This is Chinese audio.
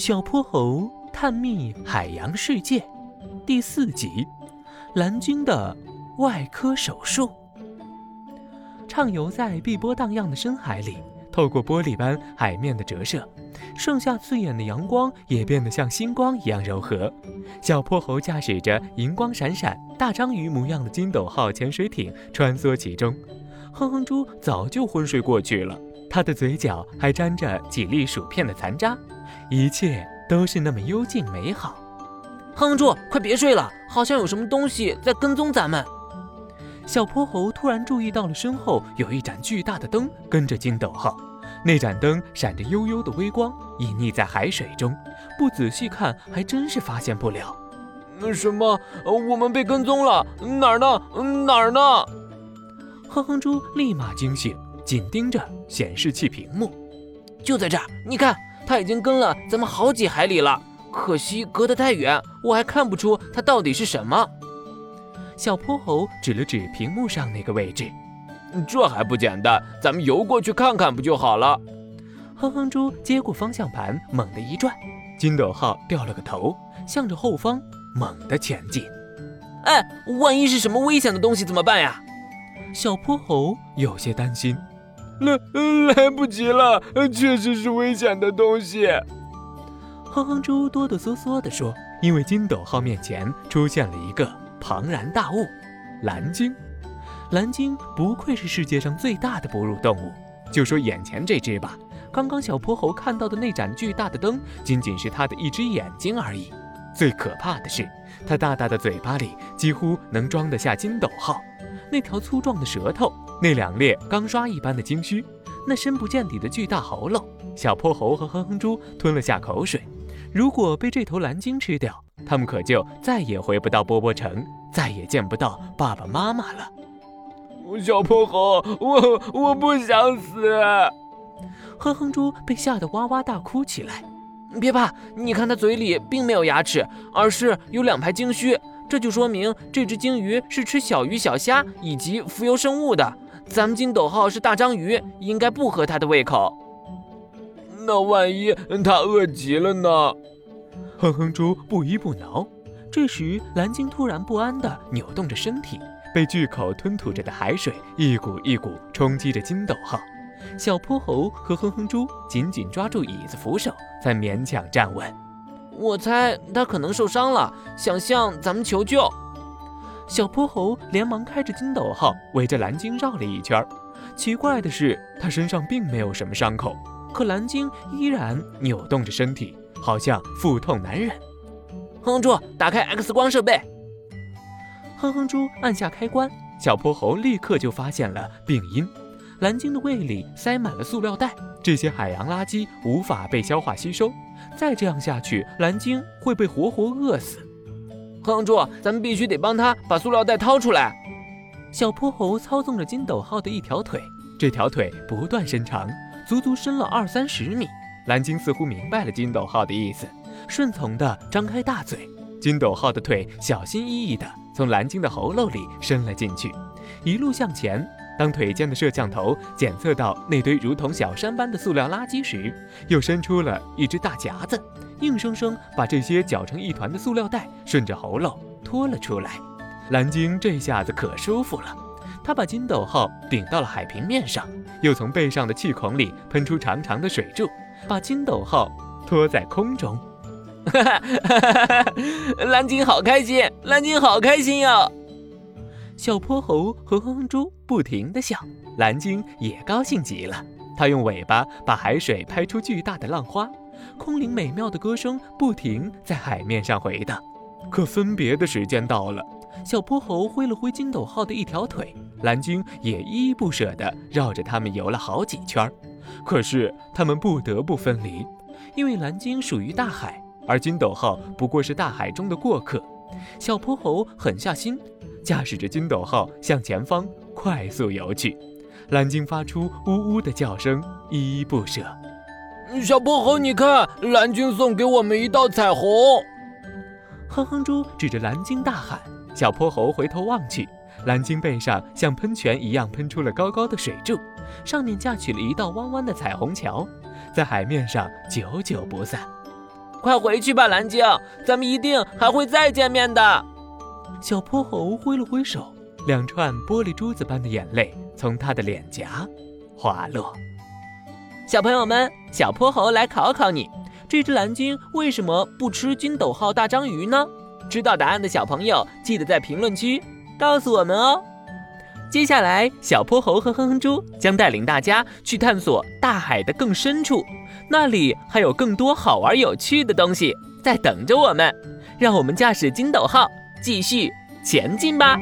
小泼猴探秘海洋世界第四集：蓝鲸的外科手术。畅游在碧波荡漾的深海里，透过玻璃般海面的折射，盛夏刺眼的阳光也变得像星光一样柔和。小泼猴驾驶着银光闪闪、大章鱼模样的金斗号潜水艇穿梭其中。哼哼猪早就昏睡过去了，他的嘴角还沾着几粒薯片的残渣，一切都是那么幽静美好。哼哼猪，快别睡了，好像有什么东西在跟踪咱们。小泼猴突然注意到了身后有一盏巨大的灯跟着金斗号，那盏灯闪着幽幽的微光，隐匿在海水中，不仔细看还真是发现不了。什么？我们被跟踪了？哪儿呢？哪儿呢？哼哼猪立马惊醒，紧盯着显示器屏幕，就在这儿！你看，他已经跟了咱们好几海里了，可惜隔得太远，我还看不出它到底是什么。小泼猴指了指屏幕上那个位置，这还不简单？咱们游过去看看不就好了？哼哼猪接过方向盘，猛地一转，金斗号掉了个头，向着后方猛地前进。哎，万一是什么危险的东西怎么办呀？小泼猴有些担心，来来不及了，确实是危险的东西。哼哼猪哆哆嗦嗦地说：“因为金斗号面前出现了一个庞然大物——蓝鲸。蓝鲸不愧是世界上最大的哺乳动物。就说眼前这只吧，刚刚小泼猴看到的那盏巨大的灯，仅仅是它的一只眼睛而已。最可怕的是，它大大的嘴巴里几乎能装得下金斗号。”那条粗壮的舌头，那两列钢刷一般的鲸须，那深不见底的巨大喉咙，小泼猴和哼哼猪吞了下口水。如果被这头蓝鲸吃掉，他们可就再也回不到波波城，再也见不到爸爸妈妈了。小泼猴，我我不想死！哼哼猪被吓得哇哇大哭起来。别怕，你看它嘴里并没有牙齿，而是有两排鲸须。这就说明这只鲸鱼是吃小鱼小虾以及浮游生物的。咱们金斗号是大章鱼，应该不合它的胃口。那万一它饿极了呢？哼哼猪不依不挠。这时，蓝鲸突然不安地扭动着身体，被巨口吞吐着的海水一股一股冲击着金斗号。小泼猴和哼哼猪紧紧抓住椅子扶手，才勉强站稳。我猜他可能受伤了，想向咱们求救。小泼猴连忙开着筋斗号，围着蓝鲸绕了一圈。奇怪的是，他身上并没有什么伤口，可蓝鲸依然扭动着身体，好像腹痛难忍。哼哼猪，打开 X 光设备。哼哼猪按下开关，小泼猴立刻就发现了病因：蓝鲸的胃里塞满了塑料袋，这些海洋垃圾无法被消化吸收。再这样下去，蓝鲸会被活活饿死。哼住，咱们必须得帮他把塑料袋掏出来。小泼猴操纵着金斗号的一条腿，这条腿不断伸长，足足伸了二三十米。蓝鲸似乎明白了金斗号的意思，顺从地张开大嘴。金斗号的腿小心翼翼地从蓝鲸的喉咙里伸了进去，一路向前。当腿间的摄像头检测到那堆如同小山般的塑料垃圾时，又伸出了一只大夹子，硬生生把这些搅成一团的塑料袋顺着喉咙拖了出来。蓝鲸这下子可舒服了，它把金斗号顶到了海平面上，又从背上的气孔里喷出长长的水柱，把金斗号拖在空中。哈哈哈哈哈！蓝鲸好开心，蓝鲸好开心呀！小泼猴和哼哼猪不停地笑，蓝鲸也高兴极了。它用尾巴把海水拍出巨大的浪花，空灵美妙的歌声不停在海面上回荡。可分别的时间到了，小泼猴挥了挥金斗号的一条腿，蓝鲸也依依不舍地绕着它们游了好几圈。可是他们不得不分离，因为蓝鲸属于大海，而金斗号不过是大海中的过客。小泼猴狠下心。驾驶着金斗号向前方快速游去，蓝鲸发出呜呜的叫声，依依不舍。小泼猴，你看，蓝鲸送给我们一道彩虹。哼哼猪指着蓝鲸大喊。小泼猴回头望去，蓝鲸背上像喷泉一样喷出了高高的水柱，上面架起了一道弯弯的彩虹桥，在海面上久久不散。快回去吧，蓝鲸，咱们一定还会再见面的。小泼猴挥了挥手，两串玻璃珠子般的眼泪从他的脸颊滑落。小朋友们，小泼猴来考考你：这只蓝鲸为什么不吃金斗号大章鱼呢？知道答案的小朋友，记得在评论区告诉我们哦。接下来，小泼猴和哼哼猪将带领大家去探索大海的更深处，那里还有更多好玩有趣的东西在等着我们。让我们驾驶金斗号继续前进吧！